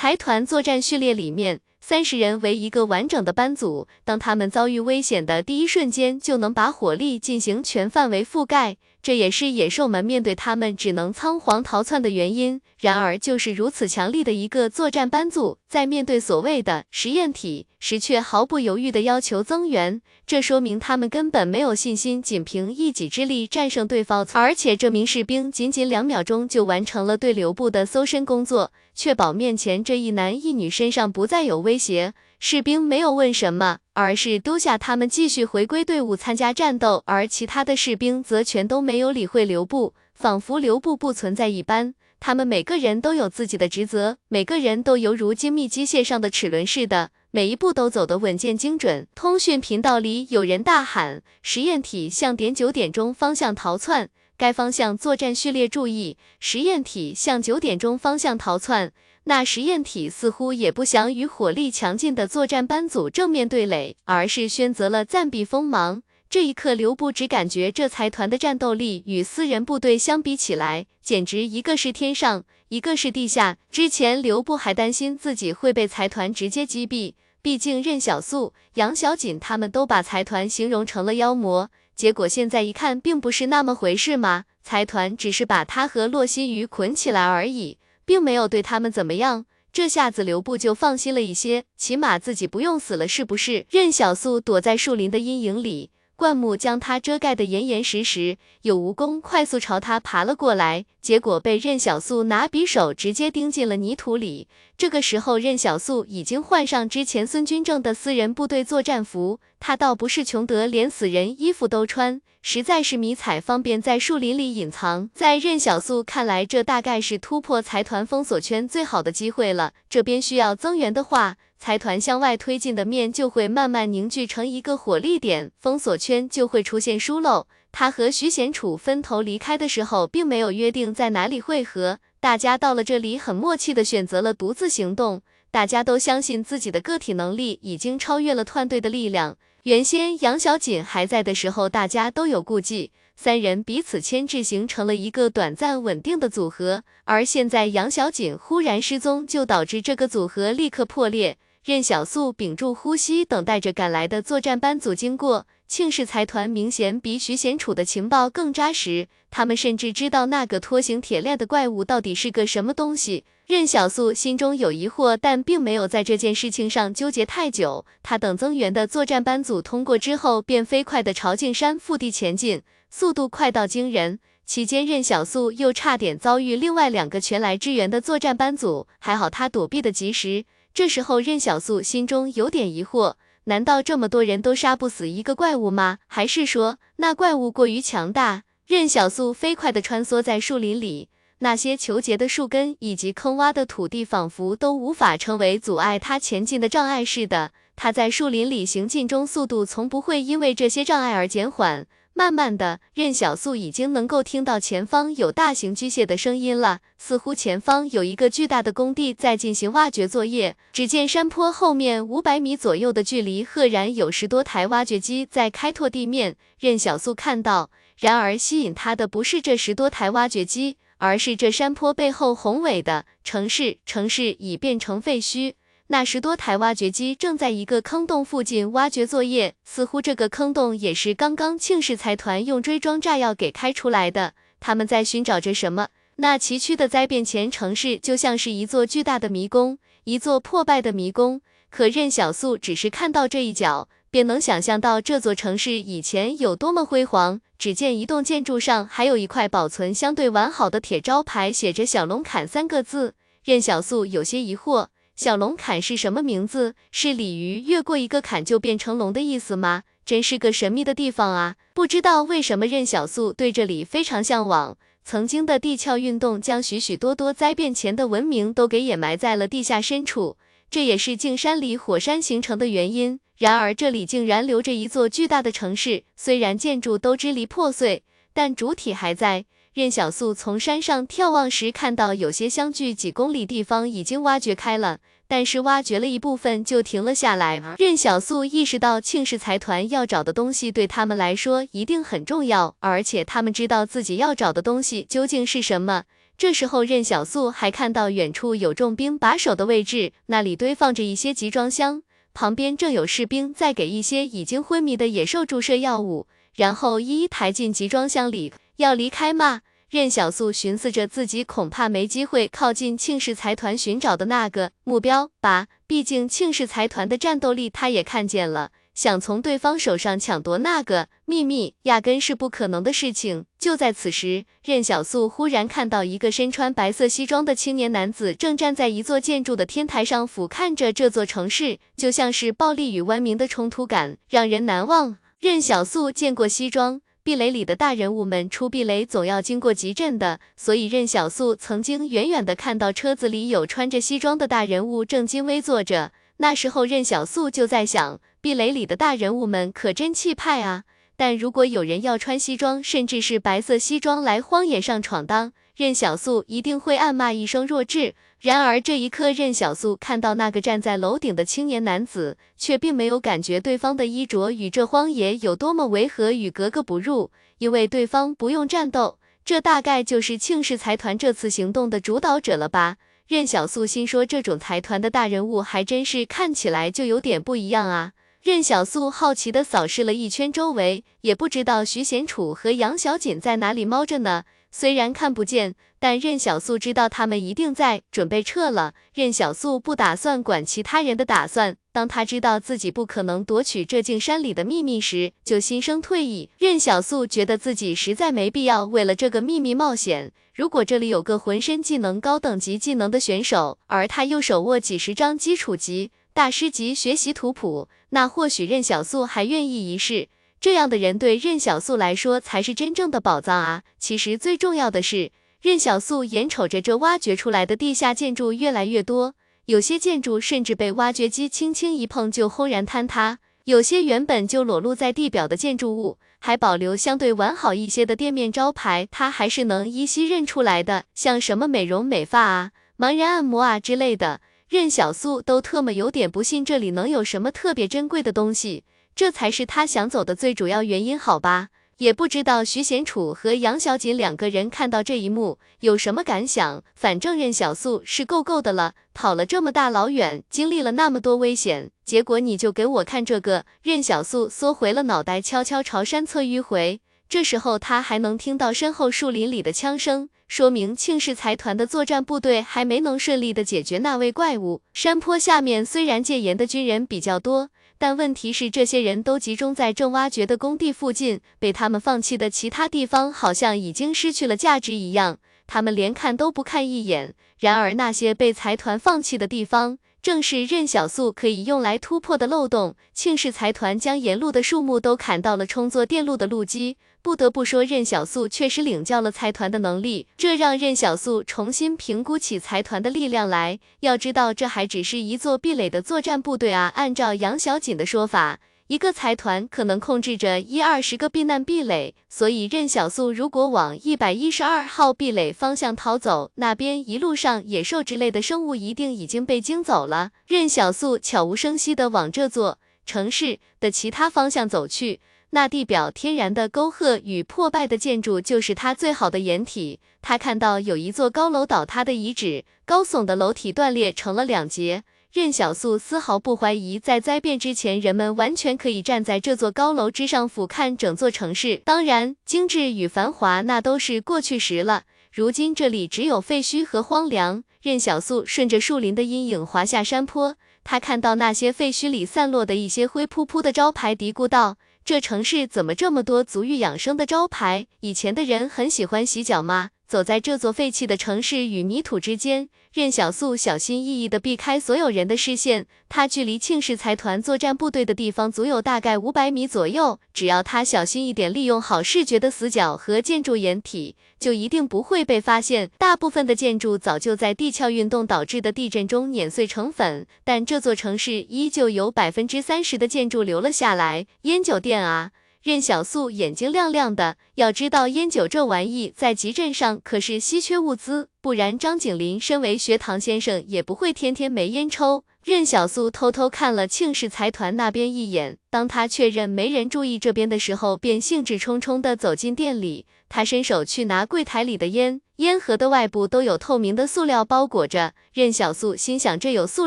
财团作战序列里面，三十人为一个完整的班组，当他们遭遇危险的第一瞬间，就能把火力进行全范围覆盖。这也是野兽们面对他们只能仓皇逃窜的原因。然而，就是如此强力的一个作战班组，在面对所谓的实验体时，却毫不犹豫地要求增援。这说明他们根本没有信心仅凭一己之力战胜对方。而且，这名士兵仅仅两秒钟就完成了对刘部的搜身工作，确保面前这一男一女身上不再有威胁。士兵没有问什么，而是丢下他们继续回归队伍参加战斗，而其他的士兵则全都没有理会刘布，仿佛刘布不存在一般。他们每个人都有自己的职责，每个人都犹如精密机械上的齿轮似的，每一步都走得稳健精准。通讯频道里有人大喊：“实验体向点九点钟方向逃窜，该方向作战序列注意，实验体向九点钟方向逃窜。”那实验体似乎也不想与火力强劲的作战班组正面对垒，而是选择了暂避锋芒。这一刻，刘布只感觉这财团的战斗力与私人部队相比起来，简直一个是天上，一个是地下。之前刘布还担心自己会被财团直接击毙，毕竟任小素、杨小锦他们都把财团形容成了妖魔。结果现在一看，并不是那么回事嘛，财团只是把他和洛心瑜捆起来而已。并没有对他们怎么样，这下子刘布就放心了一些，起码自己不用死了，是不是？任小素躲在树林的阴影里。灌木将他遮盖得严严实实，有蜈蚣快速朝他爬了过来，结果被任小素拿匕首直接钉进了泥土里。这个时候，任小素已经换上之前孙军正的私人部队作战服，他倒不是穷得连死人衣服都穿，实在是迷彩方便在树林里隐藏。在任小素看来，这大概是突破财团封锁圈最好的机会了。这边需要增援的话。财团向外推进的面就会慢慢凝聚成一个火力点，封锁圈就会出现疏漏。他和徐贤楚分头离开的时候，并没有约定在哪里会合，大家到了这里很默契的选择了独自行动。大家都相信自己的个体能力已经超越了团队的力量。原先杨小锦还在的时候，大家都有顾忌。三人彼此牵制，形成了一个短暂稳定的组合。而现在杨小锦忽然失踪，就导致这个组合立刻破裂。任小素屏住呼吸，等待着赶来的作战班组经过。庆氏财团明显比徐贤楚的情报更扎实，他们甚至知道那个拖行铁链的怪物到底是个什么东西。任小素心中有疑惑，但并没有在这件事情上纠结太久。他等增援的作战班组通过之后，便飞快地朝径山腹地前进。速度快到惊人，期间任小素又差点遭遇另外两个前来支援的作战班组，还好他躲避的及时。这时候任小素心中有点疑惑，难道这么多人都杀不死一个怪物吗？还是说那怪物过于强大？任小素飞快地穿梭在树林里，那些求结的树根以及坑洼的土地，仿佛都无法成为阻碍他前进的障碍似的。他在树林里行进中，速度从不会因为这些障碍而减缓。慢慢的，任小素已经能够听到前方有大型机械的声音了，似乎前方有一个巨大的工地在进行挖掘作业。只见山坡后面五百米左右的距离，赫然有十多台挖掘机在开拓地面。任小素看到，然而吸引他的不是这十多台挖掘机，而是这山坡背后宏伟的城市。城市已变成废墟。那十多台挖掘机正在一个坑洞附近挖掘作业，似乎这个坑洞也是刚刚庆氏财团用追装炸药给开出来的。他们在寻找着什么？那崎岖的灾变前城市就像是一座巨大的迷宫，一座破败的迷宫。可任小素只是看到这一角，便能想象到这座城市以前有多么辉煌。只见一栋建筑上还有一块保存相对完好的铁招牌，写着“小龙坎”三个字。任小素有些疑惑。小龙坎是什么名字？是鲤鱼越过一个坎就变成龙的意思吗？真是个神秘的地方啊！不知道为什么任小素对这里非常向往。曾经的地壳运动将许许多多灾变前的文明都给掩埋在了地下深处，这也是镜山里火山形成的原因。然而这里竟然留着一座巨大的城市，虽然建筑都支离破碎，但主体还在。任小素从山上眺望时，看到有些相距几公里地方已经挖掘开了，但是挖掘了一部分就停了下来。任小素意识到庆氏财团要找的东西对他们来说一定很重要，而且他们知道自己要找的东西究竟是什么。这时候任小素还看到远处有重兵把守的位置，那里堆放着一些集装箱，旁边正有士兵在给一些已经昏迷的野兽注射药物，然后一一抬进集装箱里。要离开吗？任小素寻思着，自己恐怕没机会靠近庆氏财团寻找的那个目标吧。毕竟庆氏财团的战斗力，他也看见了。想从对方手上抢夺那个秘密，压根是不可能的事情。就在此时，任小素忽然看到一个身穿白色西装的青年男子，正站在一座建筑的天台上俯瞰着这座城市，就像是暴力与文明的冲突感，让人难忘。任小素见过西装壁垒里的大人物们出壁垒总要经过集镇的，所以任小素曾经远远的看到车子里有穿着西装的大人物正襟危坐着。那时候任小素就在想。壁垒里的大人物们可真气派啊！但如果有人要穿西装，甚至是白色西装来荒野上闯荡，任小素一定会暗骂一声弱智。然而这一刻，任小素看到那个站在楼顶的青年男子，却并没有感觉对方的衣着与这荒野有多么违和与格格不入，因为对方不用战斗，这大概就是庆氏财团这次行动的主导者了吧？任小素心说，这种财团的大人物还真是看起来就有点不一样啊。任小素好奇地扫视了一圈周围，也不知道徐贤楚和杨小锦在哪里猫着呢。虽然看不见，但任小素知道他们一定在准备撤了。任小素不打算管其他人的打算。当他知道自己不可能夺取这境山里的秘密时，就心生退意。任小素觉得自己实在没必要为了这个秘密冒险。如果这里有个浑身技能高等级技能的选手，而他又手握几十张基础级。大师级学习图谱，那或许任小素还愿意一试。这样的人对任小素来说才是真正的宝藏啊！其实最重要的是，任小素眼瞅着这挖掘出来的地下建筑越来越多，有些建筑甚至被挖掘机轻轻一碰就轰然坍塌，有些原本就裸露在地表的建筑物，还保留相对完好一些的店面招牌，他还是能依稀认出来的，像什么美容美发啊、盲人按摩啊之类的。任小素都特么有点不信这里能有什么特别珍贵的东西，这才是他想走的最主要原因，好吧？也不知道徐贤楚和杨小锦两个人看到这一幕有什么感想。反正任小素是够够的了，跑了这么大老远，经历了那么多危险，结果你就给我看这个。任小素缩回了脑袋，悄悄朝山侧迂回。这时候他还能听到身后树林里的枪声。说明庆氏财团的作战部队还没能顺利的解决那位怪物。山坡下面虽然戒严的军人比较多，但问题是这些人都集中在正挖掘的工地附近，被他们放弃的其他地方好像已经失去了价值一样，他们连看都不看一眼。然而那些被财团放弃的地方，正是任小素可以用来突破的漏洞。庆氏财团将沿路的树木都砍到了充作电路的路基。不得不说，任小素确实领教了财团的能力，这让任小素重新评估起财团的力量来。要知道，这还只是一座壁垒的作战部队啊！按照杨小锦的说法，一个财团可能控制着一二十个避难壁垒，所以任小素如果往一百一十二号壁垒方向逃走，那边一路上野兽之类的生物一定已经被惊走了。任小素悄无声息地往这座城市的其他方向走去。那地表天然的沟壑与破败的建筑，就是他最好的掩体。他看到有一座高楼倒塌的遗址，高耸的楼体断裂成了两截。任小素丝毫不怀疑，在灾变之前，人们完全可以站在这座高楼之上俯瞰整座城市。当然，精致与繁华那都是过去时了。如今这里只有废墟和荒凉。任小素顺着树林的阴影滑下山坡，他看到那些废墟里散落的一些灰扑扑的招牌，嘀咕道。这城市怎么这么多足浴养生的招牌？以前的人很喜欢洗脚吗？走在这座废弃的城市与泥土之间，任小素小心翼翼地避开所有人的视线。他距离庆氏财团作战部队的地方足有大概五百米左右，只要他小心一点，利用好视觉的死角和建筑掩体。就一定不会被发现。大部分的建筑早就在地壳运动导致的地震中碾碎成粉，但这座城市依旧有百分之三十的建筑留了下来。烟酒店啊，任小素眼睛亮亮的。要知道，烟酒这玩意在集镇上可是稀缺物资，不然张景林身为学堂先生也不会天天没烟抽。任小素偷偷看了庆氏财团那边一眼，当他确认没人注意这边的时候，便兴致冲冲地走进店里。他伸手去拿柜台里的烟，烟盒的外部都有透明的塑料包裹着。任小素心想，这有塑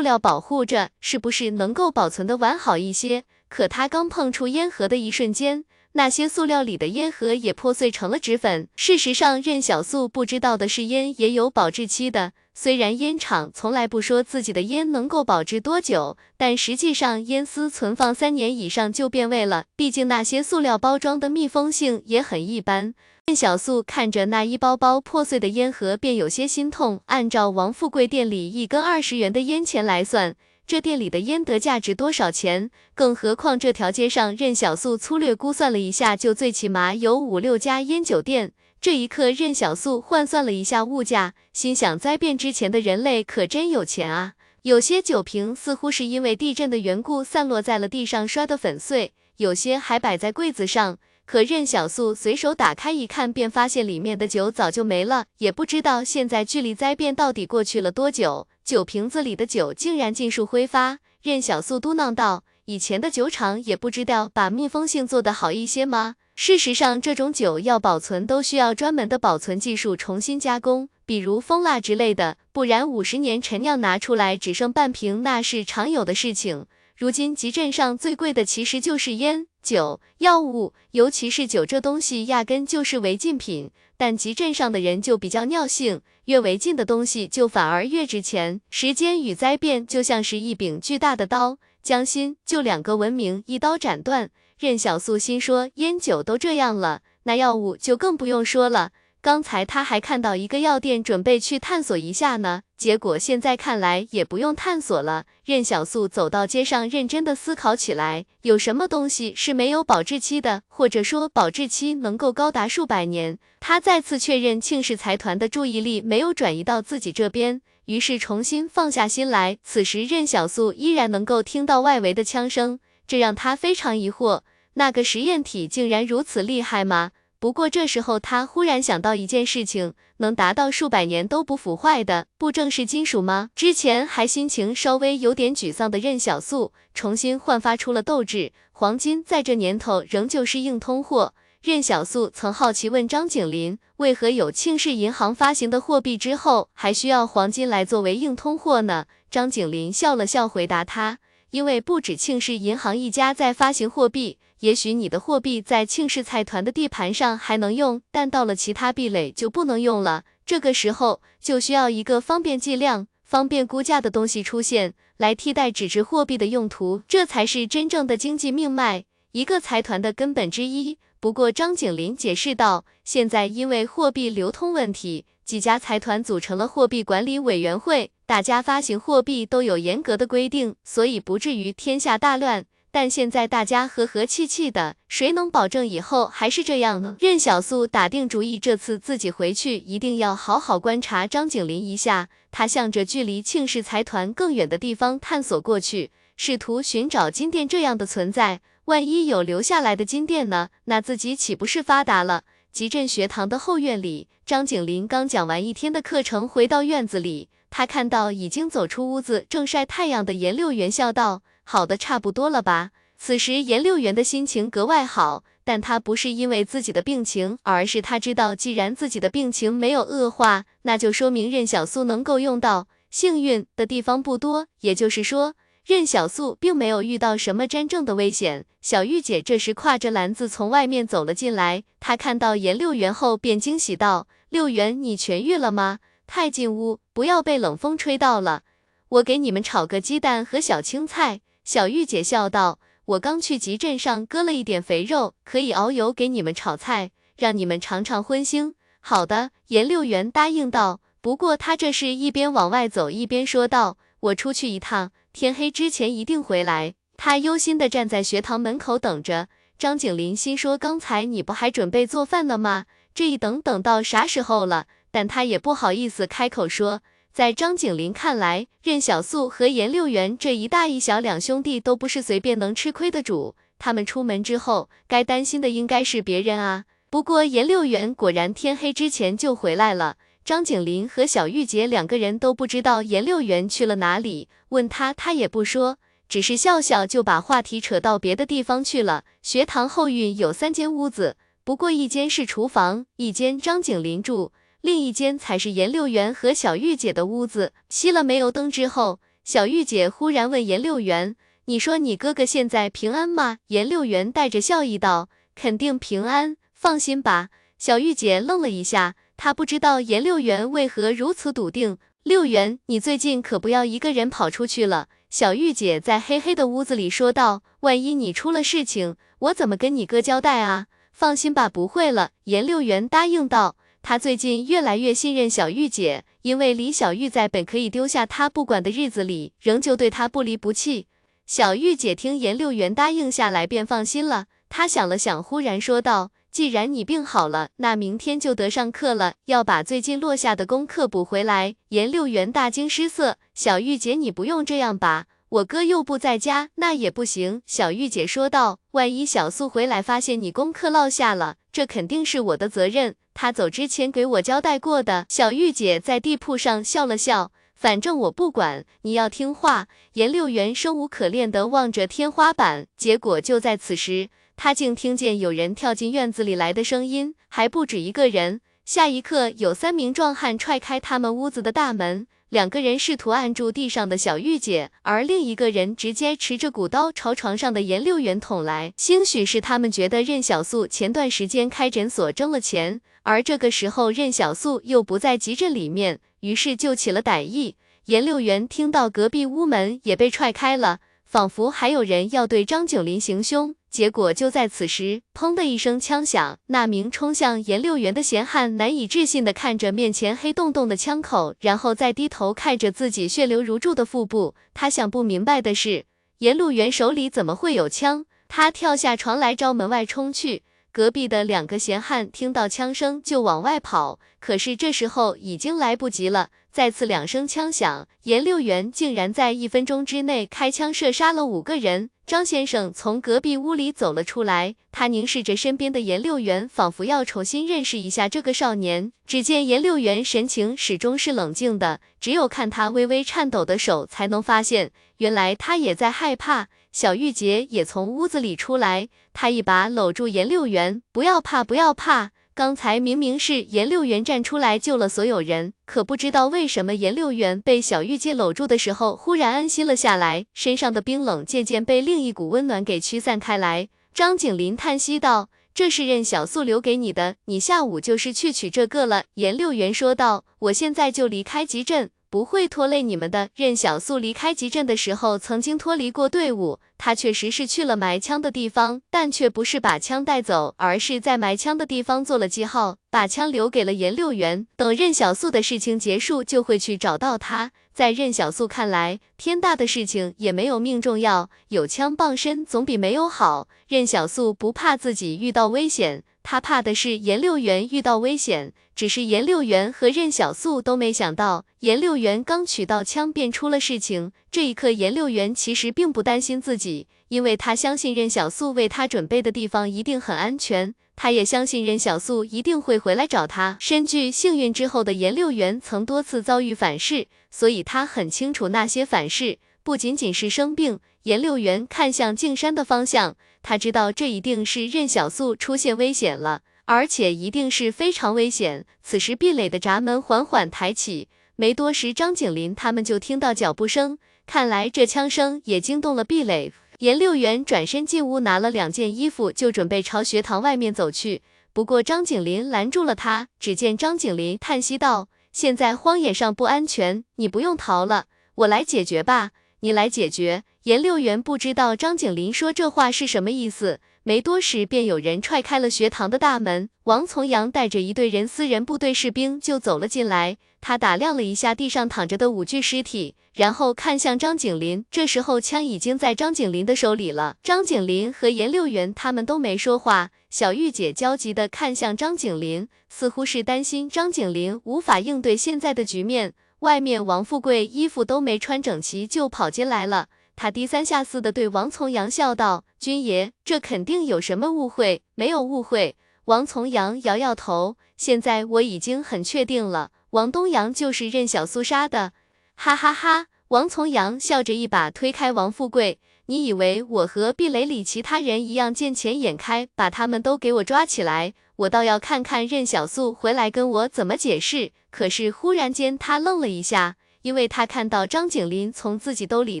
料保护着，是不是能够保存的完好一些？可他刚碰触烟盒的一瞬间，那些塑料里的烟盒也破碎成了纸粉。事实上，任小素不知道的是，烟也有保质期的。虽然烟厂从来不说自己的烟能够保质多久，但实际上烟丝存放三年以上就变味了。毕竟那些塑料包装的密封性也很一般。任小素看着那一包包破碎的烟盒，便有些心痛。按照王富贵店里一根二十元的烟钱来算，这店里的烟得价值多少钱？更何况这条街上，任小素粗略估算了一下，就最起码有五六家烟酒店。这一刻，任小素换算了一下物价，心想：灾变之前的人类可真有钱啊！有些酒瓶似乎是因为地震的缘故散落在了地上，摔得粉碎；有些还摆在柜子上。可任小素随手打开一看，便发现里面的酒早就没了。也不知道现在距离灾变到底过去了多久，酒瓶子里的酒竟然尽数挥发。任小素嘟囔道：“以前的酒厂也不知道把密封性做得好一些吗？”事实上，这种酒要保存都需要专门的保存技术，重新加工，比如蜂蜡之类的，不然五十年陈酿拿出来只剩半瓶，那是常有的事情。如今集镇上最贵的其实就是烟酒、药物，尤其是酒这东西，压根就是违禁品。但集镇上的人就比较尿性，越违禁的东西就反而越值钱。时间与灾变就像是一柄巨大的刀，将心就两个文明一刀斩断。任小素心说，烟酒都这样了，那药物就更不用说了。刚才他还看到一个药店，准备去探索一下呢。结果现在看来也不用探索了。任小素走到街上，认真的思考起来，有什么东西是没有保质期的，或者说保质期能够高达数百年？他再次确认庆氏财团的注意力没有转移到自己这边，于是重新放下心来。此时任小素依然能够听到外围的枪声，这让他非常疑惑。那个实验体竟然如此厉害吗？不过这时候他忽然想到一件事情，能达到数百年都不腐坏的，不正是金属吗？之前还心情稍微有点沮丧的任小素，重新焕发出了斗志。黄金在这年头仍旧是硬通货。任小素曾好奇问张景林，为何有庆氏银行发行的货币之后，还需要黄金来作为硬通货呢？张景林笑了笑回答他，因为不止庆氏银行一家在发行货币。也许你的货币在庆氏财团的地盘上还能用，但到了其他壁垒就不能用了。这个时候就需要一个方便计量、方便估价的东西出现，来替代纸质货币的用途，这才是真正的经济命脉，一个财团的根本之一。不过张景林解释道，现在因为货币流通问题，几家财团组成了货币管理委员会，大家发行货币都有严格的规定，所以不至于天下大乱。但现在大家和和气气的，谁能保证以后还是这样呢？任小素打定主意，这次自己回去一定要好好观察张景林一下。他向着距离庆氏财团更远的地方探索过去，试图寻找金店这样的存在。万一有留下来的金店呢？那自己岂不是发达了？集镇学堂的后院里，张景林刚讲完一天的课程，回到院子里，他看到已经走出屋子，正晒太阳的颜六元，笑道。好的差不多了吧？此时颜六元的心情格外好，但他不是因为自己的病情，而是他知道，既然自己的病情没有恶化，那就说明任小素能够用到幸运的地方不多。也就是说，任小素并没有遇到什么真正的危险。小玉姐这时挎着篮子从外面走了进来，她看到颜六元后便惊喜道：“六元，你痊愈了吗？快进屋，不要被冷风吹到了。我给你们炒个鸡蛋和小青菜。”小玉姐笑道：“我刚去集镇上割了一点肥肉，可以熬油给你们炒菜，让你们尝尝荤腥。”好的，颜六元答应道。不过他这是一边往外走一边说道：“我出去一趟，天黑之前一定回来。”他忧心的站在学堂门口等着。张景林心说：“刚才你不还准备做饭了吗？这一等等到啥时候了？”但他也不好意思开口说。在张景林看来，任小素和颜六元这一大一小两兄弟都不是随便能吃亏的主。他们出门之后，该担心的应该是别人啊。不过颜六元果然天黑之前就回来了。张景林和小玉洁两个人都不知道颜六元去了哪里，问他他也不说，只是笑笑就把话题扯到别的地方去了。学堂后院有三间屋子，不过一间是厨房，一间张景林住。另一间才是颜六元和小玉姐的屋子。熄了煤油灯之后，小玉姐忽然问颜六元：“你说你哥哥现在平安吗？”颜六元带着笑意道：“肯定平安，放心吧。”小玉姐愣了一下，她不知道颜六元为何如此笃定。六元，你最近可不要一个人跑出去了。小玉姐在黑黑的屋子里说道：“万一你出了事情，我怎么跟你哥交代啊？”放心吧，不会了。颜六元答应道。他最近越来越信任小玉姐，因为李小玉在本可以丢下他不管的日子里，仍旧对他不离不弃。小玉姐听颜六元答应下来，便放心了。她想了想，忽然说道。既然你病好了，那明天就得上课了，要把最近落下的功课补回来。颜六元大惊失色，小玉姐，你不用这样吧？我哥又不在家，那也不行。小玉姐说道，万一小素回来发现你功课落下了，这肯定是我的责任。他走之前给我交代过的。小玉姐在地铺上笑了笑，反正我不管，你要听话。颜六元生无可恋地望着天花板，结果就在此时。他竟听见有人跳进院子里来的声音，还不止一个人。下一刻，有三名壮汉踹开他们屋子的大门，两个人试图按住地上的小玉姐，而另一个人直接持着古刀朝床上的颜六元捅来。兴许是他们觉得任小素前段时间开诊所挣了钱，而这个时候任小素又不在急诊里面，于是就起了歹意。颜六元听到隔壁屋门也被踹开了，仿佛还有人要对张九龄行凶。结果就在此时，砰的一声枪响，那名冲向颜六元的闲汉难以置信地看着面前黑洞洞的枪口，然后再低头看着自己血流如注的腹部。他想不明白的是，颜六元手里怎么会有枪？他跳下床来朝门外冲去。隔壁的两个闲汉听到枪声就往外跑，可是这时候已经来不及了。再次两声枪响，颜六元竟然在一分钟之内开枪射杀了五个人。张先生从隔壁屋里走了出来，他凝视着身边的颜六元，仿佛要重新认识一下这个少年。只见颜六元神情始终是冷静的，只有看他微微颤抖的手，才能发现原来他也在害怕。小玉洁也从屋子里出来，她一把搂住颜六元，不要怕，不要怕。刚才明明是颜六元站出来救了所有人，可不知道为什么颜六元被小玉姐搂住的时候，忽然安心了下来，身上的冰冷渐渐被另一股温暖给驱散开来。张景林叹息道：“这是任小素留给你的，你下午就是去取这个了。”颜六元说道：“我现在就离开集镇。”不会拖累你们的。任小素离开集镇的时候，曾经脱离过队伍。他确实是去了埋枪的地方，但却不是把枪带走，而是在埋枪的地方做了记号，把枪留给了颜六元。等任小素的事情结束，就会去找到他。在任小素看来，天大的事情也没有命重要，有枪傍身总比没有好。任小素不怕自己遇到危险。他怕的是颜六元遇到危险，只是颜六元和任小素都没想到，颜六元刚取到枪便出了事情。这一刻，颜六元其实并不担心自己，因为他相信任小素为他准备的地方一定很安全，他也相信任小素一定会回来找他。身具幸运之后的颜六元曾多次遭遇反噬，所以他很清楚那些反噬不仅仅是生病。颜六元看向静山的方向。他知道这一定是任小素出现危险了，而且一定是非常危险。此时壁垒的闸门缓缓抬起，没多时，张景林他们就听到脚步声。看来这枪声也惊动了壁垒。颜六元转身进屋，拿了两件衣服，就准备朝学堂外面走去。不过张景林拦住了他。只见张景林叹息道：“现在荒野上不安全，你不用逃了，我来解决吧。你来解决。”颜六元不知道张景林说这话是什么意思，没多时便有人踹开了学堂的大门，王从阳带着一队人私人部队士兵就走了进来。他打量了一下地上躺着的五具尸体，然后看向张景林。这时候枪已经在张景林的手里了。张景林和颜六元他们都没说话。小玉姐焦急地看向张景林，似乎是担心张景林无法应对现在的局面。外面王富贵衣服都没穿整齐就跑进来了。他低三下四的对王从阳笑道：“军爷，这肯定有什么误会，没有误会。”王从阳摇摇头：“现在我已经很确定了，王东阳就是任小苏杀的。”哈哈哈！王从阳笑着一把推开王富贵，你以为我和壁垒里其他人一样见钱眼开，把他们都给我抓起来？我倒要看看任小苏回来跟我怎么解释。可是忽然间他愣了一下，因为他看到张景林从自己兜里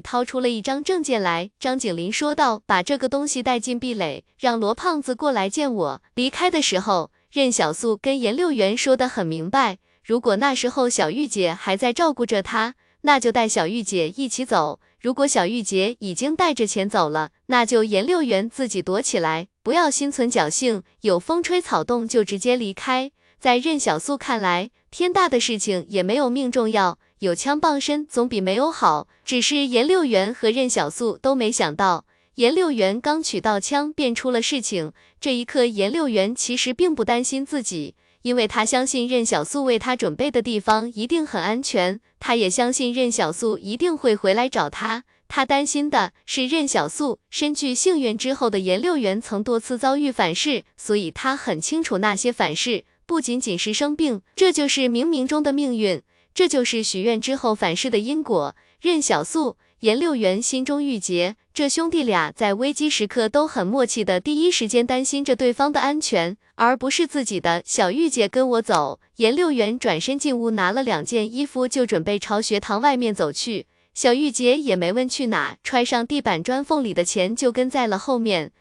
掏出了一张证件来。张景林说道：“把这个东西带进壁垒，让罗胖子过来见我。”离开的时候，任小素跟严六元说的很明白，如果那时候小玉姐还在照顾着他。那就带小玉姐一起走。如果小玉姐已经带着钱走了，那就严六元自己躲起来，不要心存侥幸，有风吹草动就直接离开。在任小素看来，天大的事情也没有命重要，有枪傍身总比没有好。只是严六元和任小素都没想到，严六元刚取到枪便出了事情。这一刻，严六元其实并不担心自己。因为他相信任小素为他准备的地方一定很安全，他也相信任小素一定会回来找他。他担心的是任小素身具幸运之后的颜六元曾多次遭遇反噬，所以他很清楚那些反噬不仅仅是生病，这就是冥冥中的命运，这就是许愿之后反噬的因果。任小素。颜六元心中郁结，这兄弟俩在危机时刻都很默契的，第一时间担心着对方的安全，而不是自己的。小玉姐跟我走。颜六元转身进屋，拿了两件衣服，就准备朝学堂外面走去。小玉姐也没问去哪，揣上地板砖缝里的钱，就跟在了后面。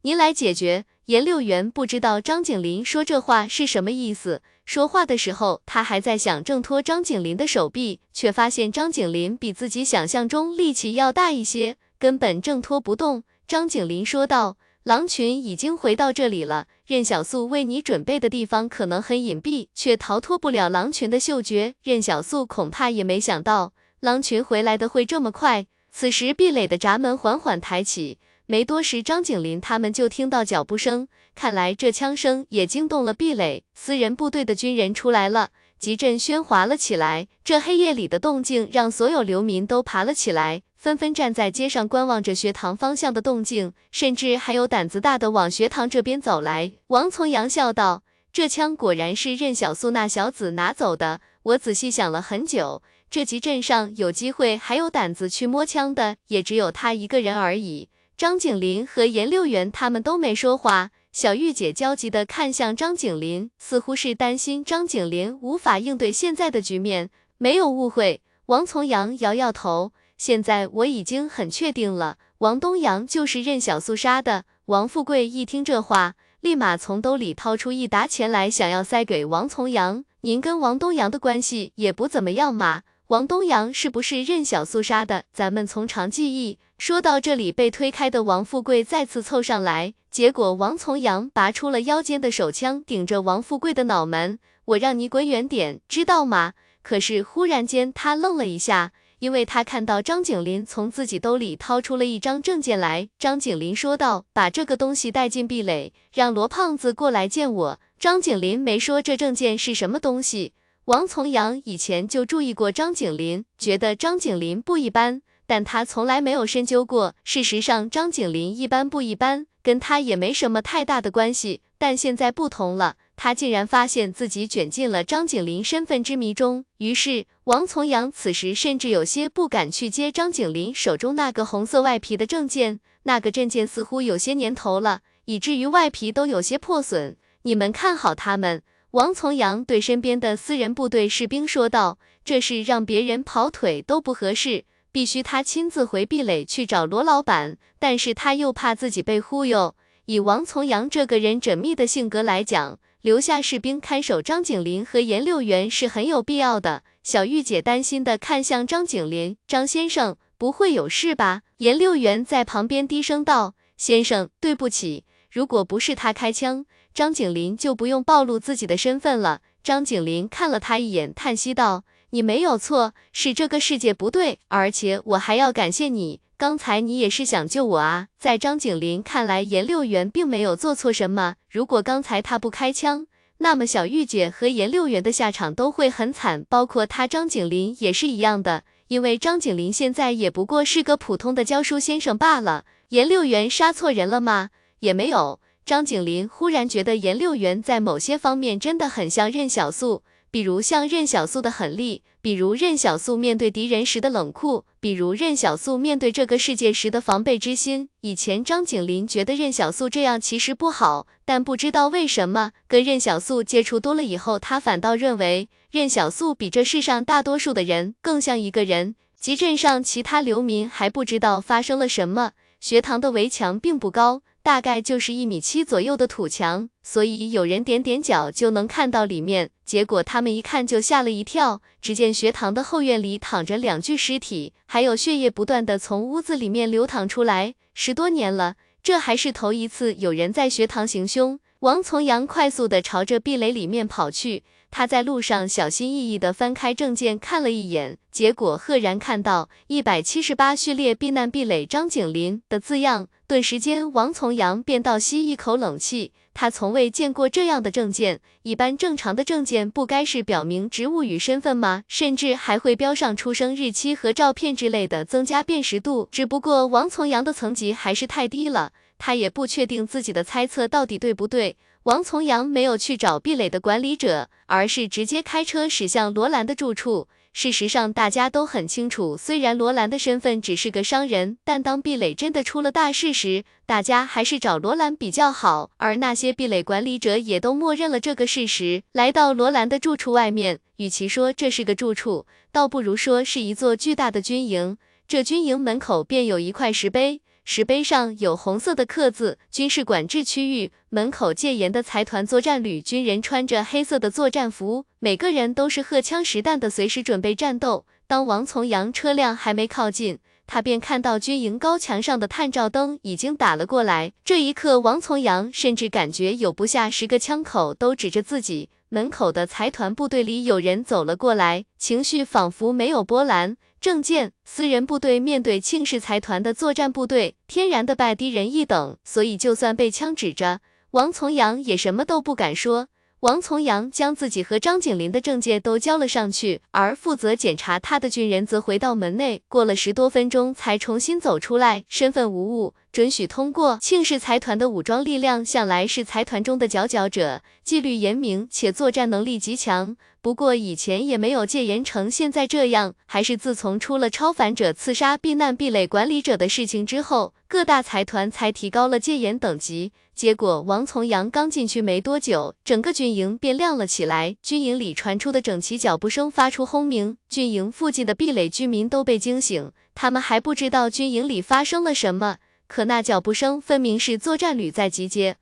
您来解决。颜六元不知道张景林说这话是什么意思。说话的时候，他还在想挣脱张景林的手臂，却发现张景林比自己想象中力气要大一些，根本挣脱不动。张景林说道：“狼群已经回到这里了，任小素为你准备的地方可能很隐蔽，却逃脱不了狼群的嗅觉。任小素恐怕也没想到狼群回来的会这么快。”此时，壁垒的闸门缓缓抬起。没多时，张景林他们就听到脚步声，看来这枪声也惊动了壁垒。私人部队的军人出来了，集镇喧哗了起来。这黑夜里的动静让所有流民都爬了起来，纷纷站在街上观望着学堂方向的动静，甚至还有胆子大的往学堂这边走来。王从阳笑道：“这枪果然是任小素那小子拿走的。我仔细想了很久，这集镇上有机会还有胆子去摸枪的，也只有他一个人而已。”张景林和严六元他们都没说话，小玉姐焦急地看向张景林，似乎是担心张景林无法应对现在的局面。没有误会，王从阳摇摇头。现在我已经很确定了，王东阳就是任小素杀的。王富贵一听这话，立马从兜里掏出一沓钱来，想要塞给王从阳。您跟王东阳的关系也不怎么样嘛？王东阳是不是任小素杀的？咱们从长计议。说到这里，被推开的王富贵再次凑上来，结果王从阳拔出了腰间的手枪，顶着王富贵的脑门，我让你滚远点，知道吗？可是忽然间他愣了一下，因为他看到张景林从自己兜里掏出了一张证件来。张景林说道：“把这个东西带进壁垒，让罗胖子过来见我。”张景林没说这证件是什么东西。王从阳以前就注意过张景林，觉得张景林不一般。但他从来没有深究过。事实上，张景林一般不一般，跟他也没什么太大的关系。但现在不同了，他竟然发现自己卷进了张景林身份之谜中。于是，王从阳此时甚至有些不敢去接张景林手中那个红色外皮的证件。那个证件似乎有些年头了，以至于外皮都有些破损。你们看好他们。王从阳对身边的私人部队士兵说道：“这事让别人跑腿都不合适。”必须他亲自回壁垒去找罗老板，但是他又怕自己被忽悠。以王从阳这个人缜密的性格来讲，留下士兵看守张景林和严六元是很有必要的。小玉姐担心的看向张景林，张先生不会有事吧？严六元在旁边低声道：“先生，对不起，如果不是他开枪，张景林就不用暴露自己的身份了。”张景林看了他一眼，叹息道。你没有错，是这个世界不对，而且我还要感谢你，刚才你也是想救我啊。在张景林看来，严六元并没有做错什么，如果刚才他不开枪，那么小玉姐和严六元的下场都会很惨，包括他张景林也是一样的，因为张景林现在也不过是个普通的教书先生罢了。严六元杀错人了吗？也没有。张景林忽然觉得严六元在某些方面真的很像任小素。比如像任小素的狠厉，比如任小素面对敌人时的冷酷，比如任小素面对这个世界时的防备之心。以前张景林觉得任小素这样其实不好，但不知道为什么跟任小素接触多了以后，他反倒认为任小素比这世上大多数的人更像一个人。集镇上其他流民还不知道发生了什么，学堂的围墙并不高。大概就是一米七左右的土墙，所以有人点点脚就能看到里面。结果他们一看就吓了一跳，只见学堂的后院里躺着两具尸体，还有血液不断的从屋子里面流淌出来。十多年了，这还是头一次有人在学堂行凶。王从阳快速的朝着壁垒里面跑去。他在路上小心翼翼地翻开证件看了一眼，结果赫然看到一百七十八序列避难壁垒张景林的字样，顿时间王从阳便倒吸一口冷气。他从未见过这样的证件，一般正常的证件不该是表明职务与身份吗？甚至还会标上出生日期和照片之类的，增加辨识度。只不过王从阳的层级还是太低了，他也不确定自己的猜测到底对不对。王从阳没有去找壁垒的管理者，而是直接开车驶向罗兰的住处。事实上，大家都很清楚，虽然罗兰的身份只是个商人，但当壁垒真的出了大事时，大家还是找罗兰比较好。而那些壁垒管理者也都默认了这个事实。来到罗兰的住处外面，与其说这是个住处，倒不如说是一座巨大的军营。这军营门口便有一块石碑。石碑上有红色的刻字，军事管制区域门口戒严的财团作战旅军人穿着黑色的作战服，每个人都是荷枪实弹的，随时准备战斗。当王从阳车辆还没靠近，他便看到军营高墙上的探照灯已经打了过来。这一刻，王从阳甚至感觉有不下十个枪口都指着自己。门口的财团部队里有人走了过来，情绪仿佛没有波澜。证件私人部队面对庆氏财团的作战部队，天然的败低人一等，所以就算被枪指着，王从阳也什么都不敢说。王从阳将自己和张景林的证件都交了上去，而负责检查他的军人则回到门内，过了十多分钟才重新走出来，身份无误，准许通过。庆氏财团的武装力量向来是财团中的佼佼者，纪律严明且作战能力极强。不过以前也没有戒严成现在这样，还是自从出了超凡者刺杀避难壁垒管理者的事情之后，各大财团才提高了戒严等级。结果，王从阳刚进去没多久，整个军营便亮了起来。军营里传出的整齐脚步声发出轰鸣，军营附近的壁垒居民都被惊醒。他们还不知道军营里发生了什么，可那脚步声分明是作战旅在集结。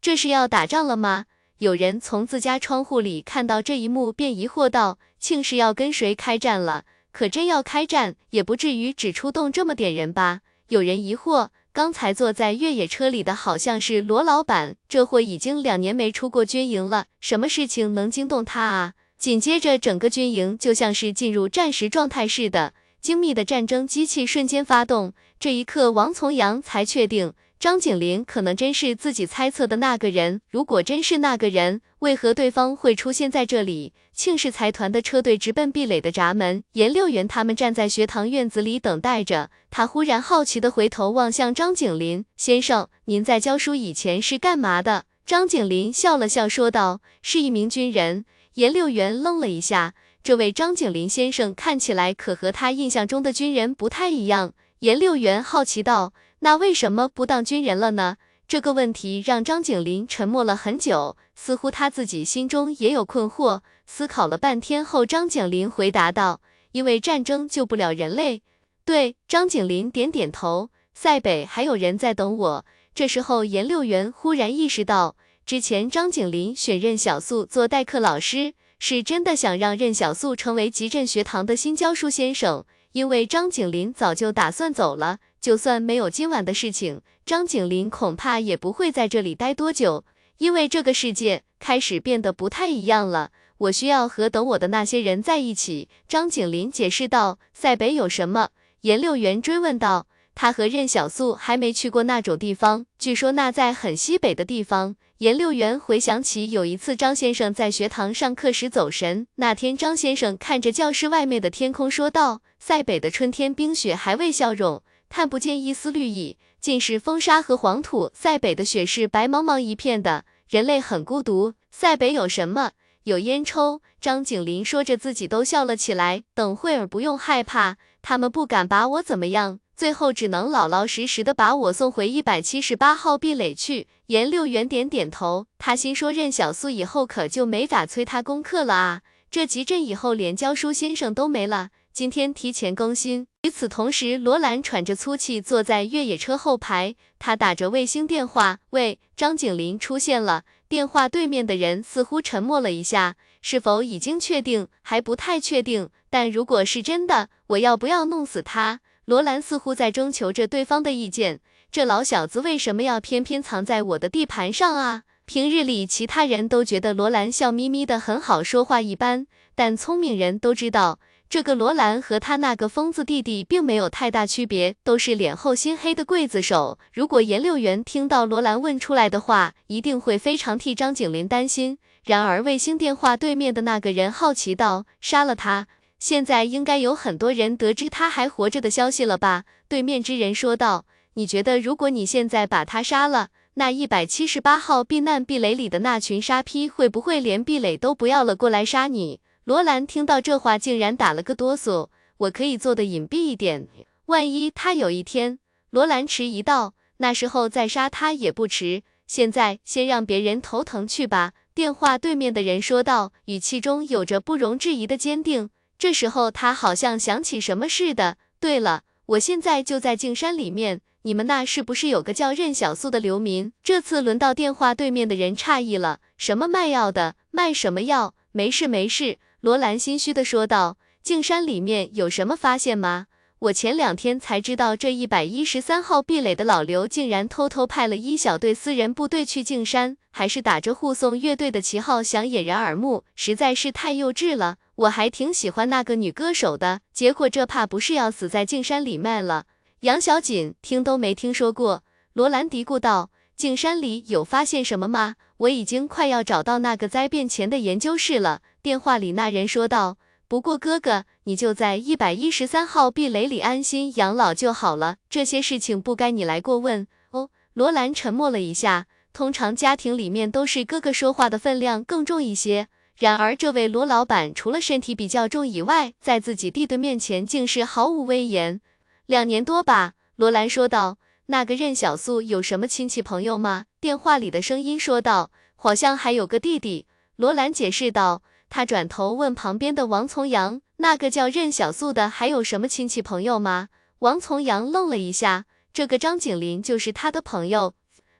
这是要打仗了吗？有人从自家窗户里看到这一幕，便疑惑道：“庆是要跟谁开战了？可真要开战，也不至于只出动这么点人吧？”有人疑惑。刚才坐在越野车里的好像是罗老板，这货已经两年没出过军营了，什么事情能惊动他啊？紧接着，整个军营就像是进入战时状态似的，精密的战争机器瞬间发动。这一刻，王从阳才确定。张景林可能真是自己猜测的那个人。如果真是那个人，为何对方会出现在这里？庆氏财团的车队直奔壁垒的闸门，严六元他们站在学堂院子里等待着。他忽然好奇地回头望向张景林先生：“您在教书以前是干嘛的？”张景林笑了笑说道：“是一名军人。”严六元愣了一下，这位张景林先生看起来可和他印象中的军人不太一样。严六元好奇道。那为什么不当军人了呢？这个问题让张景林沉默了很久，似乎他自己心中也有困惑。思考了半天后，张景林回答道：“因为战争救不了人类。”对，张景林点点头。塞北还有人在等我。这时候，严六元忽然意识到，之前张景林选任小素做代课老师，是真的想让任小素成为集镇学堂的新教书先生。因为张景林早就打算走了。就算没有今晚的事情，张景林恐怕也不会在这里待多久，因为这个世界开始变得不太一样了。我需要和等我的那些人在一起。张景林解释道。塞北有什么？颜六元追问道。他和任小素还没去过那种地方，据说那在很西北的地方。严六元回想起有一次张先生在学堂上课时走神，那天张先生看着教室外面的天空说道：“塞北的春天冰雪还未消融。”看不见一丝绿意，尽是风沙和黄土。塞北的雪是白茫茫一片的，人类很孤独。塞北有什么？有烟抽。张景林说着，自己都笑了起来。等会儿不用害怕，他们不敢把我怎么样。最后只能老老实实的把我送回一百七十八号壁垒去。颜六元点点头，他心说任小素以后可就没法催他功课了啊，这集镇以后连教书先生都没了。今天提前更新。与此同时，罗兰喘着粗气坐在越野车后排，他打着卫星电话，喂，张景林出现了。电话对面的人似乎沉默了一下，是否已经确定？还不太确定。但如果是真的，我要不要弄死他？罗兰似乎在征求着对方的意见，这老小子为什么要偏偏藏在我的地盘上啊？平日里，其他人都觉得罗兰笑眯眯的很好说话一般，但聪明人都知道，这个罗兰和他那个疯子弟弟并没有太大区别，都是脸厚心黑的刽子手。如果颜六元听到罗兰问出来的话，一定会非常替张景林担心。然而，卫星电话对面的那个人好奇道：“杀了他。”现在应该有很多人得知他还活着的消息了吧？对面之人说道。你觉得，如果你现在把他杀了，那一百七十八号避难壁垒里的那群沙批会不会连壁垒都不要了，过来杀你？罗兰听到这话，竟然打了个哆嗦。我可以做的隐蔽一点，万一他有一天……罗兰迟疑道，那时候再杀他也不迟。现在先让别人头疼去吧。电话对面的人说道，语气中有着不容置疑的坚定。这时候他好像想起什么似的。对了，我现在就在静山里面，你们那是不是有个叫任小素的流民？这次轮到电话对面的人诧异了，什么卖药的？卖什么药？没事没事，罗兰心虚的说道。静山里面有什么发现吗？我前两天才知道，这一百一十三号壁垒的老刘竟然偷偷派了一小队私人部队去静山，还是打着护送乐队的旗号，想掩人耳目，实在是太幼稚了。我还挺喜欢那个女歌手的，结果这怕不是要死在静山里面了。杨小锦听都没听说过。罗兰嘀咕道：“静山里有发现什么吗？我已经快要找到那个灾变前的研究室了。”电话里那人说道：“不过哥哥，你就在一百一十三号壁垒里安心养老就好了，这些事情不该你来过问。”哦，罗兰沉默了一下。通常家庭里面都是哥哥说话的分量更重一些。然而，这位罗老板除了身体比较重以外，在自己弟弟面前竟是毫无威严。两年多吧，罗兰说道。那个任小素有什么亲戚朋友吗？电话里的声音说道。好像还有个弟弟。罗兰解释道。他转头问旁边的王从阳：“那个叫任小素的还有什么亲戚朋友吗？”王从阳愣了一下。这个张景林就是他的朋友，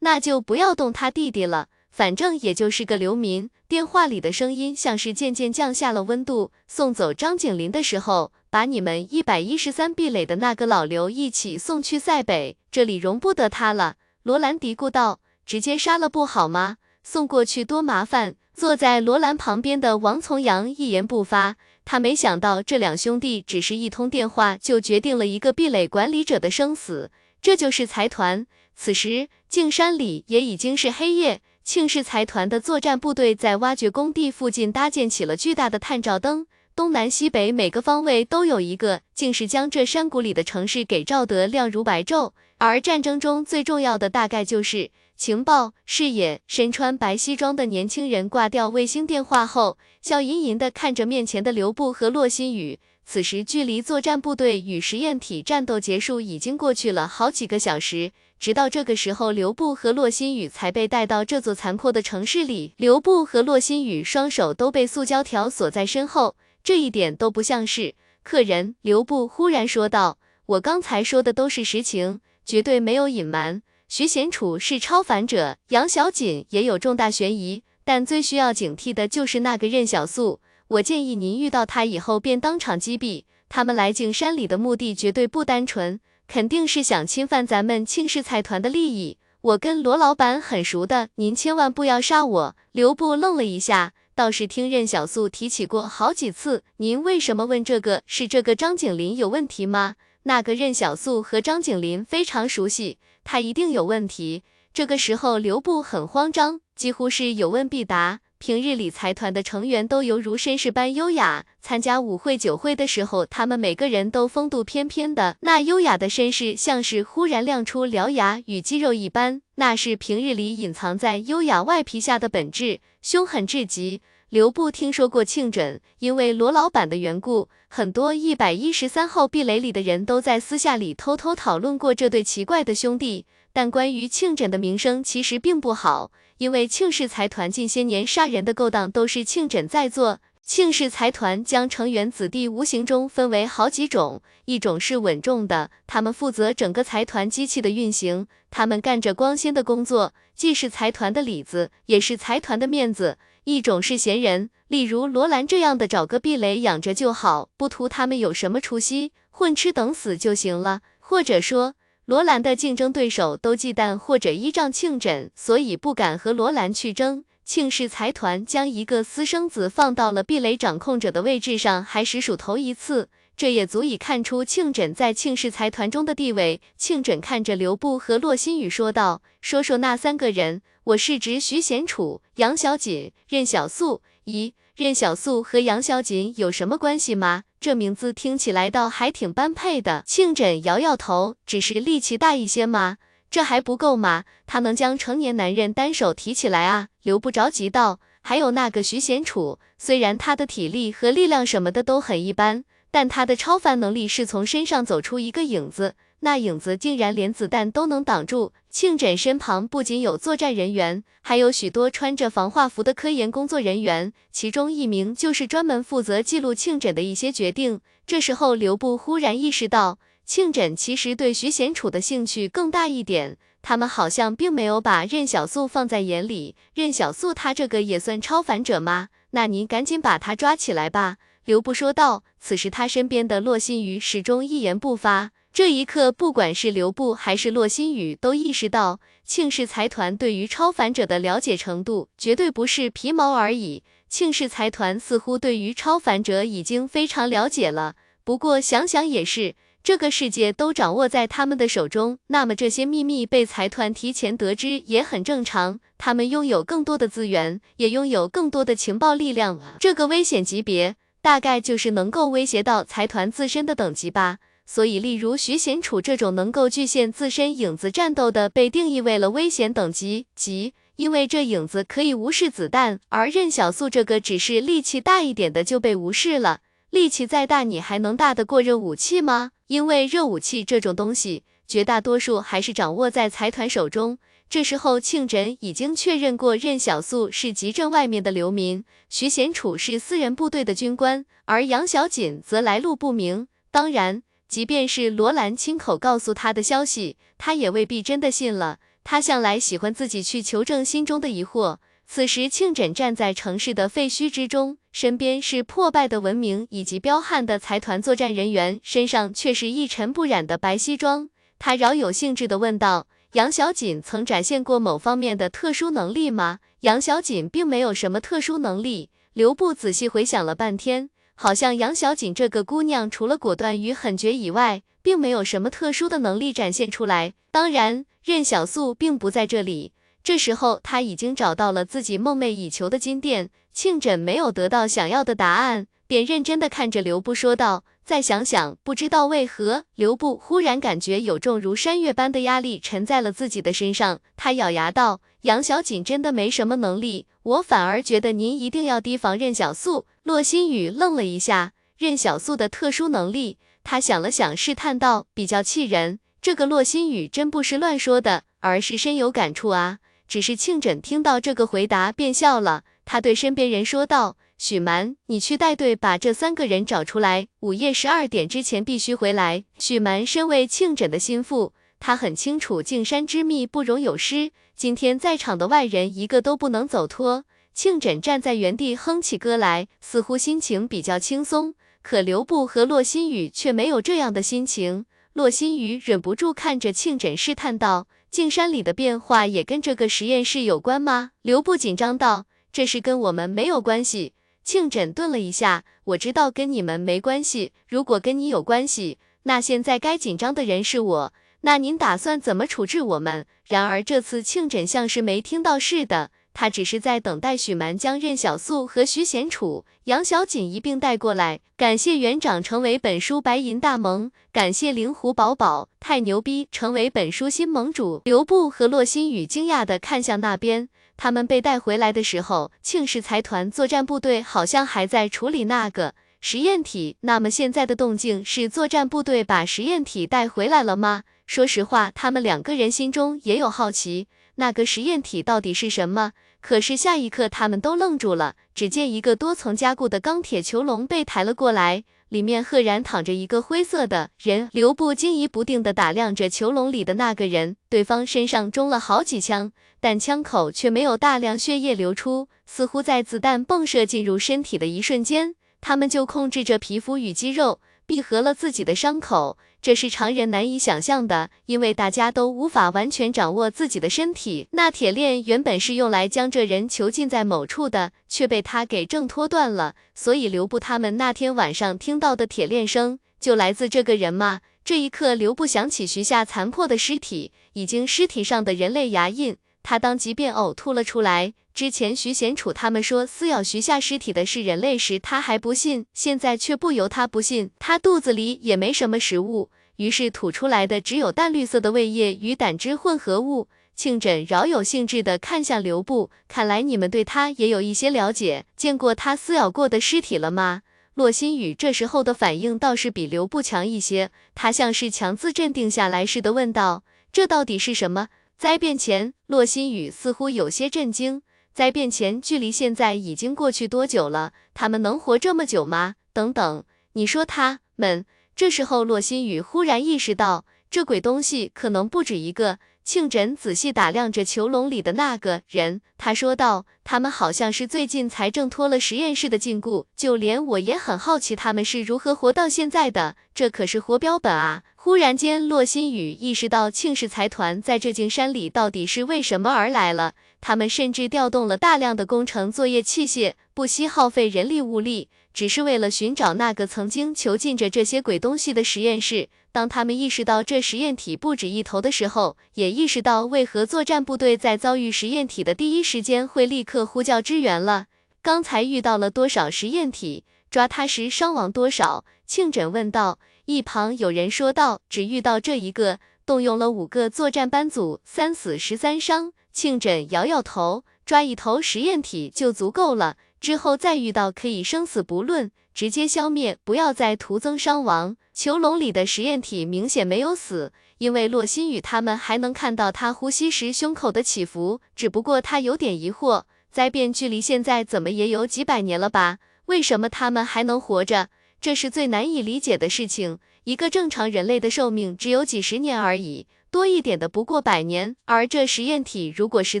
那就不要动他弟弟了。反正也就是个流民。电话里的声音像是渐渐降下了温度。送走张景林的时候，把你们一百一十三壁垒的那个老刘一起送去塞北，这里容不得他了。罗兰嘀咕道：“直接杀了不好吗？送过去多麻烦。”坐在罗兰旁边的王从阳一言不发。他没想到这两兄弟只是一通电话就决定了一个壁垒管理者的生死。这就是财团。此时静山里也已经是黑夜。庆氏财团的作战部队在挖掘工地附近搭建起了巨大的探照灯，东南西北每个方位都有一个，竟是将这山谷里的城市给照得亮如白昼。而战争中最重要的大概就是情报视野。身穿白西装的年轻人挂掉卫星电话后，笑吟吟地看着面前的刘布和骆新宇。此时距离作战部队与实验体战斗结束已经过去了好几个小时。直到这个时候，刘布和骆新宇才被带到这座残破的城市里。刘布和骆新宇双手都被塑胶条锁在身后，这一点都不像是客人。刘布忽然说道：“我刚才说的都是实情，绝对没有隐瞒。徐贤楚是超凡者，杨小锦也有重大嫌疑，但最需要警惕的就是那个任小素。我建议您遇到他以后便当场击毙。他们来景山里的目的绝对不单纯。”肯定是想侵犯咱们庆氏财团的利益。我跟罗老板很熟的，您千万不要杀我。刘布愣了一下，倒是听任小素提起过好几次。您为什么问这个？是这个张景林有问题吗？那个任小素和张景林非常熟悉，他一定有问题。这个时候，刘布很慌张，几乎是有问必答。平日里，财团的成员都犹如绅士般优雅。参加舞会、酒会的时候，他们每个人都风度翩翩的，那优雅的绅士像是忽然亮出獠牙与肌肉一般，那是平日里隐藏在优雅外皮下的本质，凶狠至极。刘布听说过庆准，因为罗老板的缘故，很多一百一十三号壁垒里的人都在私下里偷偷讨论过这对奇怪的兄弟。但关于庆枕的名声其实并不好，因为庆氏财团近些年杀人的勾当都是庆枕在做。庆氏财团将成员子弟无形中分为好几种，一种是稳重的，他们负责整个财团机器的运行，他们干着光鲜的工作，既是财团的里子，也是财团的面子；一种是闲人，例如罗兰这样的，找个壁垒养着就好，不图他们有什么出息，混吃等死就行了。或者说，罗兰的竞争对手都忌惮或者依仗庆枕，所以不敢和罗兰去争。庆氏财团将一个私生子放到了壁垒掌控者的位置上，还实属头一次，这也足以看出庆枕在庆氏财团中的地位。庆枕看着刘布和骆新宇说道：“说说那三个人，我是指徐贤楚、杨小锦、任小素。咦，任小素和杨小锦有什么关系吗？这名字听起来倒还挺般配的。”庆枕摇摇头，只是力气大一些吗？这还不够吗？他能将成年男人单手提起来啊！刘不着急道。还有那个徐贤楚，虽然他的体力和力量什么的都很一般，但他的超凡能力是从身上走出一个影子，那影子竟然连子弹都能挡住。庆枕身旁不仅有作战人员，还有许多穿着防化服的科研工作人员，其中一名就是专门负责记录庆枕的一些决定。这时候，刘布忽然意识到。庆枕其实对徐贤楚的兴趣更大一点，他们好像并没有把任小素放在眼里。任小素他这个也算超凡者吗？那您赶紧把他抓起来吧。刘布说道。此时他身边的洛心雨始终一言不发。这一刻，不管是刘布还是骆新宇，都意识到庆氏财团对于超凡者的了解程度绝对不是皮毛而已。庆氏财团似乎对于超凡者已经非常了解了。不过想想也是。这个世界都掌握在他们的手中，那么这些秘密被财团提前得知也很正常。他们拥有更多的资源，也拥有更多的情报力量。这个危险级别大概就是能够威胁到财团自身的等级吧。所以，例如徐贤楚这种能够具现自身影子战斗的，被定义为了危险等级，即因为这影子可以无视子弹；而任小素这个只是力气大一点的就被无视了。力气再大，你还能大得过热武器吗？因为热武器这种东西，绝大多数还是掌握在财团手中。这时候，庆枕已经确认过，任小素是集镇外面的流民，徐贤楚是私人部队的军官，而杨小锦则来路不明。当然，即便是罗兰亲口告诉他的消息，他也未必真的信了。他向来喜欢自己去求证心中的疑惑。此时，庆枕站在城市的废墟之中。身边是破败的文明以及彪悍的财团作战人员，身上却是一尘不染的白西装。他饶有兴致地问道：“杨小锦曾展现过某方面的特殊能力吗？”杨小锦并没有什么特殊能力。刘布仔细回想了半天，好像杨小锦这个姑娘除了果断与狠绝以外，并没有什么特殊的能力展现出来。当然，任小素并不在这里。这时候，他已经找到了自己梦寐以求的金殿。庆枕没有得到想要的答案，便认真的看着刘布说道：“再想想。”不知道为何，刘布忽然感觉有重如山岳般的压力沉在了自己的身上。他咬牙道：“杨小锦真的没什么能力，我反而觉得您一定要提防任小素。”骆新宇愣了一下，任小素的特殊能力，他想了想，试探道：“比较气人。”这个骆新宇真不是乱说的，而是深有感触啊。只是庆枕听到这个回答便笑了，他对身边人说道：“许蛮，你去带队把这三个人找出来，午夜十二点之前必须回来。”许蛮身为庆枕的心腹，他很清楚敬山之秘不容有失，今天在场的外人一个都不能走脱。庆枕站在原地哼起歌来，似乎心情比较轻松，可刘布和骆新宇却没有这样的心情。骆新宇忍不住看着庆枕试探道。镜山里的变化也跟这个实验室有关吗？刘布紧张道：“这事跟我们没有关系。”庆枕顿了一下：“我知道跟你们没关系。如果跟你有关系，那现在该紧张的人是我。那您打算怎么处置我们？”然而这次庆枕像是没听到似的，他只是在等待许蛮将任小素和徐贤楚、杨小锦一并带过来。感谢园长成为本书白银大盟，感谢灵狐宝宝太牛逼成为本书新盟主。刘布和洛心雨惊讶地看向那边，他们被带回来的时候，庆氏财团作战部队好像还在处理那个实验体。那么现在的动静是作战部队把实验体带回来了吗？说实话，他们两个人心中也有好奇，那个实验体到底是什么？可是下一刻，他们都愣住了。只见一个多层加固的钢铁囚笼被抬了过来，里面赫然躺着一个灰色的人。刘布惊疑不定地打量着囚笼里的那个人，对方身上中了好几枪，但枪口却没有大量血液流出，似乎在子弹迸射进入身体的一瞬间，他们就控制着皮肤与肌肉。闭合了自己的伤口，这是常人难以想象的，因为大家都无法完全掌握自己的身体。那铁链原本是用来将这人囚禁在某处的，却被他给挣脱断了。所以刘布他们那天晚上听到的铁链声，就来自这个人吗？这一刻，刘布想起徐夏残破的尸体，已经尸体上的人类牙印，他当即便呕吐了出来。之前徐贤楚他们说撕咬徐夏尸体的是人类时，他还不信，现在却不由他不信。他肚子里也没什么食物，于是吐出来的只有淡绿色的胃液与胆汁混合物。庆枕饶有兴致地看向刘布，看来你们对他也有一些了解，见过他撕咬过的尸体了吗？洛心雨这时候的反应倒是比刘布强一些，他像是强自镇定下来似的问道：“这到底是什么？”灾变前，洛心雨似乎有些震惊。灾变前，距离现在已经过去多久了？他们能活这么久吗？等等，你说他们？这时候，洛心雨忽然意识到，这鬼东西可能不止一个。庆枕仔细打量着囚笼里的那个人，他说道：“他们好像是最近才挣脱了实验室的禁锢，就连我也很好奇他们是如何活到现在的。这可是活标本啊！”忽然间，洛心雨意识到庆氏财团在这境山里到底是为什么而来了。他们甚至调动了大量的工程作业器械，不惜耗费人力物力，只是为了寻找那个曾经囚禁着这些鬼东西的实验室。当他们意识到这实验体不止一头的时候，也意识到为何作战部队在遭遇实验体的第一时间会立刻呼叫支援了。刚才遇到了多少实验体？抓他时伤亡多少？庆枕问道。一旁有人说道：“只遇到这一个，动用了五个作战班组，三死十三伤。”庆枕摇摇头，抓一头实验体就足够了，之后再遇到可以生死不论，直接消灭，不要再徒增伤亡。囚笼里的实验体明显没有死，因为洛心雨他们还能看到他呼吸时胸口的起伏，只不过他有点疑惑，灾变距离现在怎么也有几百年了吧？为什么他们还能活着？这是最难以理解的事情。一个正常人类的寿命只有几十年而已，多一点的不过百年。而这实验体如果是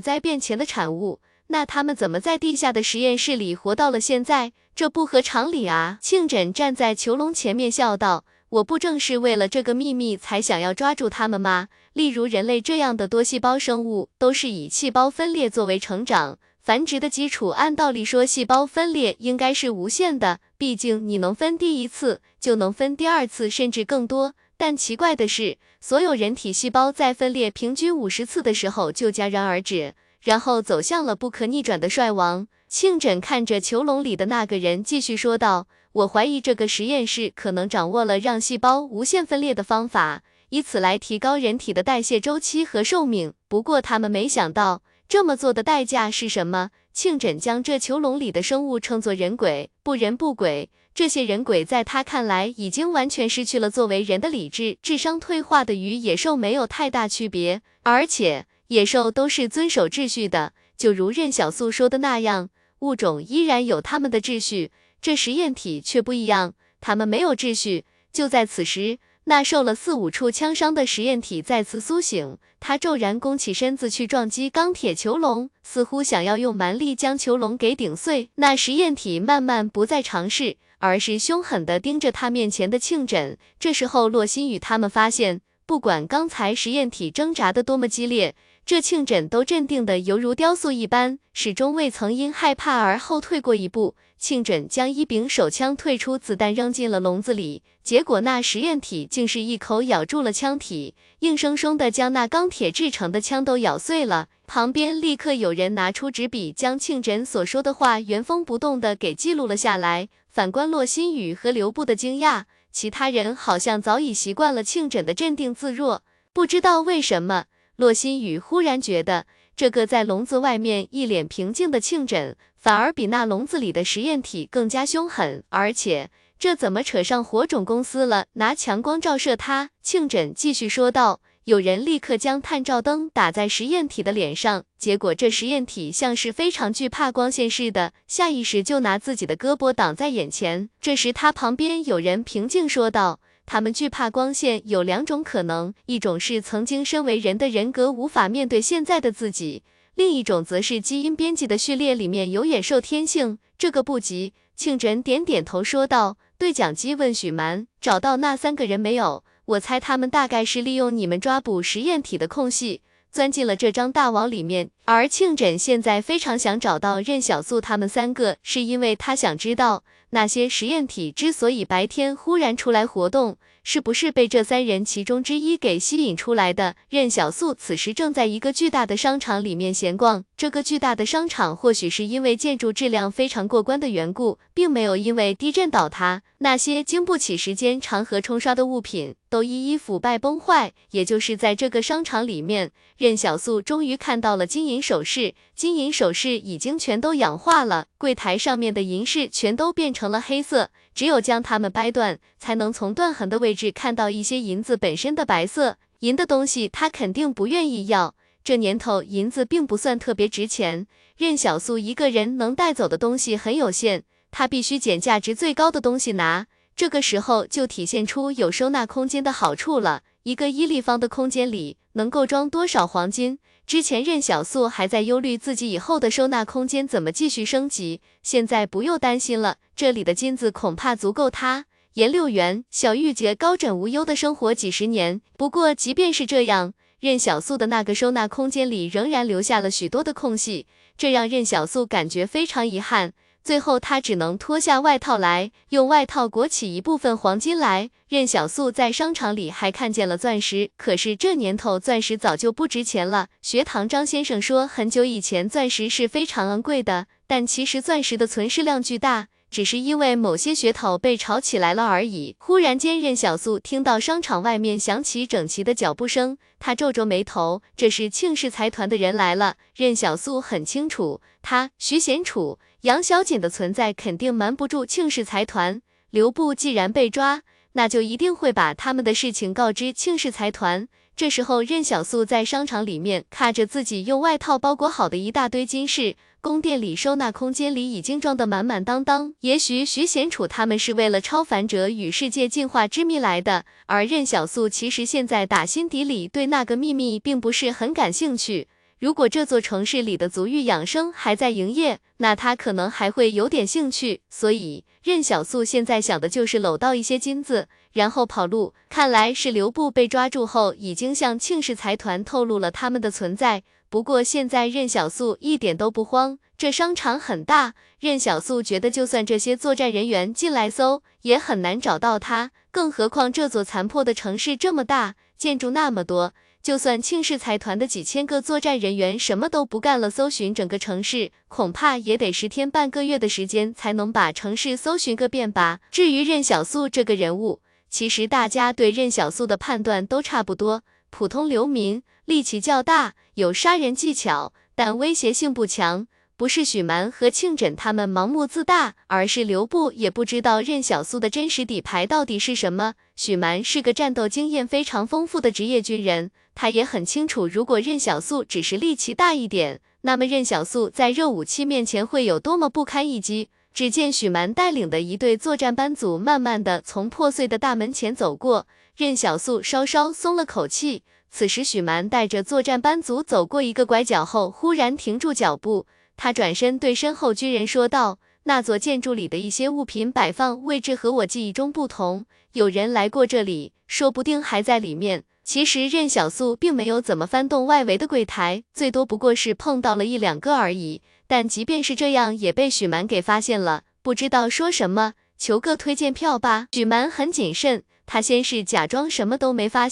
灾变前的产物，那他们怎么在地下的实验室里活到了现在？这不合常理啊！庆枕站在囚笼前面笑道：“我不正是为了这个秘密才想要抓住他们吗？例如人类这样的多细胞生物，都是以细胞分裂作为成长。”繁殖的基础，按道理说，细胞分裂应该是无限的，毕竟你能分第一次，就能分第二次，甚至更多。但奇怪的是，所有人体细胞在分裂平均五十次的时候就戛然而止，然后走向了不可逆转的衰亡。庆枕看着囚笼里的那个人，继续说道：“我怀疑这个实验室可能掌握了让细胞无限分裂的方法，以此来提高人体的代谢周期和寿命。不过他们没想到。”这么做的代价是什么？庆枕将这囚笼里的生物称作人鬼，不人不鬼。这些人鬼在他看来已经完全失去了作为人的理智，智商退化的与野兽没有太大区别。而且野兽都是遵守秩序的，就如任小素说的那样，物种依然有他们的秩序。这实验体却不一样，他们没有秩序。就在此时。那受了四五处枪伤的实验体再次苏醒，他骤然弓起身子去撞击钢铁囚笼，似乎想要用蛮力将囚笼给顶碎。那实验体慢慢不再尝试，而是凶狠地盯着他面前的庆枕。这时候，洛心雨他们发现，不管刚才实验体挣扎的多么激烈，这庆枕都镇定的犹如雕塑一般，始终未曾因害怕而后退过一步。庆枕将一柄手枪退出，子弹扔进了笼子里，结果那实验体竟是一口咬住了枪体，硬生生的将那钢铁制成的枪都咬碎了。旁边立刻有人拿出纸笔，将庆枕所说的话原封不动的给记录了下来。反观骆新宇和刘布的惊讶，其他人好像早已习惯了庆枕的镇定自若。不知道为什么，洛新宇忽然觉得。这个在笼子外面一脸平静的庆枕，反而比那笼子里的实验体更加凶狠，而且这怎么扯上火种公司了？拿强光照射他，庆枕继续说道。有人立刻将探照灯打在实验体的脸上，结果这实验体像是非常惧怕光线似的，下意识就拿自己的胳膊挡在眼前。这时他旁边有人平静说道。他们惧怕光线有两种可能，一种是曾经身为人的人格无法面对现在的自己，另一种则是基因编辑的序列里面有野兽天性。这个不急。庆枕点点头说道，对讲机问许蛮，找到那三个人没有？我猜他们大概是利用你们抓捕实验体的空隙，钻进了这张大网里面。而庆枕现在非常想找到任小素他们三个，是因为他想知道。那些实验体之所以白天忽然出来活动，是不是被这三人其中之一给吸引出来的？任小素此时正在一个巨大的商场里面闲逛，这个巨大的商场或许是因为建筑质量非常过关的缘故，并没有因为地震倒塌。那些经不起时间长河冲刷的物品都一一腐败崩坏。也就是在这个商场里面，任小素终于看到了金银首饰，金银首饰已经全都氧化了，柜台上面的银饰全都变成了黑色，只有将它们掰断，才能从断痕的位置看到一些银子本身的白色。银的东西他肯定不愿意要，这年头银子并不算特别值钱，任小素一个人能带走的东西很有限。他必须捡价值最高的东西拿，这个时候就体现出有收纳空间的好处了。一个一立方的空间里能够装多少黄金？之前任小素还在忧虑自己以后的收纳空间怎么继续升级，现在不用担心了，这里的金子恐怕足够他颜六元、小玉洁高枕无忧的生活几十年。不过即便是这样，任小素的那个收纳空间里仍然留下了许多的空隙，这让任小素感觉非常遗憾。最后，他只能脱下外套来，用外套裹起一部分黄金来。任小素在商场里还看见了钻石，可是这年头钻石早就不值钱了。学堂张先生说，很久以前钻石是非常昂贵的，但其实钻石的存世量巨大，只是因为某些噱头被炒起来了而已。忽然间，任小素听到商场外面响起整齐的脚步声，他皱皱眉头，这是庆氏财团的人来了。任小素很清楚，他徐贤楚。杨小锦的存在肯定瞒不住庆氏财团。刘布既然被抓，那就一定会把他们的事情告知庆氏财团。这时候，任小素在商场里面看着自己用外套包裹好的一大堆金饰，宫殿里收纳空间里已经装得满满当当。也许徐贤楚他们是为了超凡者与世界进化之谜来的，而任小素其实现在打心底里对那个秘密并不是很感兴趣。如果这座城市里的足浴养生还在营业，那他可能还会有点兴趣。所以任小素现在想的就是搂到一些金子，然后跑路。看来是刘布被抓住后，已经向庆氏财团透露了他们的存在。不过现在任小素一点都不慌，这商场很大，任小素觉得就算这些作战人员进来搜，也很难找到他。更何况这座残破的城市这么大，建筑那么多。就算庆氏财团的几千个作战人员什么都不干了，搜寻整个城市，恐怕也得十天半个月的时间才能把城市搜寻个遍吧。至于任小素这个人物，其实大家对任小素的判断都差不多，普通流民，力气较大，有杀人技巧，但威胁性不强。不是许蛮和庆枕他们盲目自大，而是刘部也不知道任小素的真实底牌到底是什么。许蛮是个战斗经验非常丰富的职业军人，他也很清楚，如果任小素只是力气大一点，那么任小素在热武器面前会有多么不堪一击。只见许蛮带领的一队作战班组，慢慢的从破碎的大门前走过，任小素稍稍松了口气。此时，许蛮带着作战班组走过一个拐角后，忽然停住脚步。他转身对身后军人说道：“那座建筑里的一些物品摆放位置和我记忆中不同，有人来过这里，说不定还在里面。”其实任小素并没有怎么翻动外围的柜台，最多不过是碰到了一两个而已。但即便是这样，也被许蛮给发现了。不知道说什么，求个推荐票吧。许蛮很谨慎，他先是假装什么都没发现。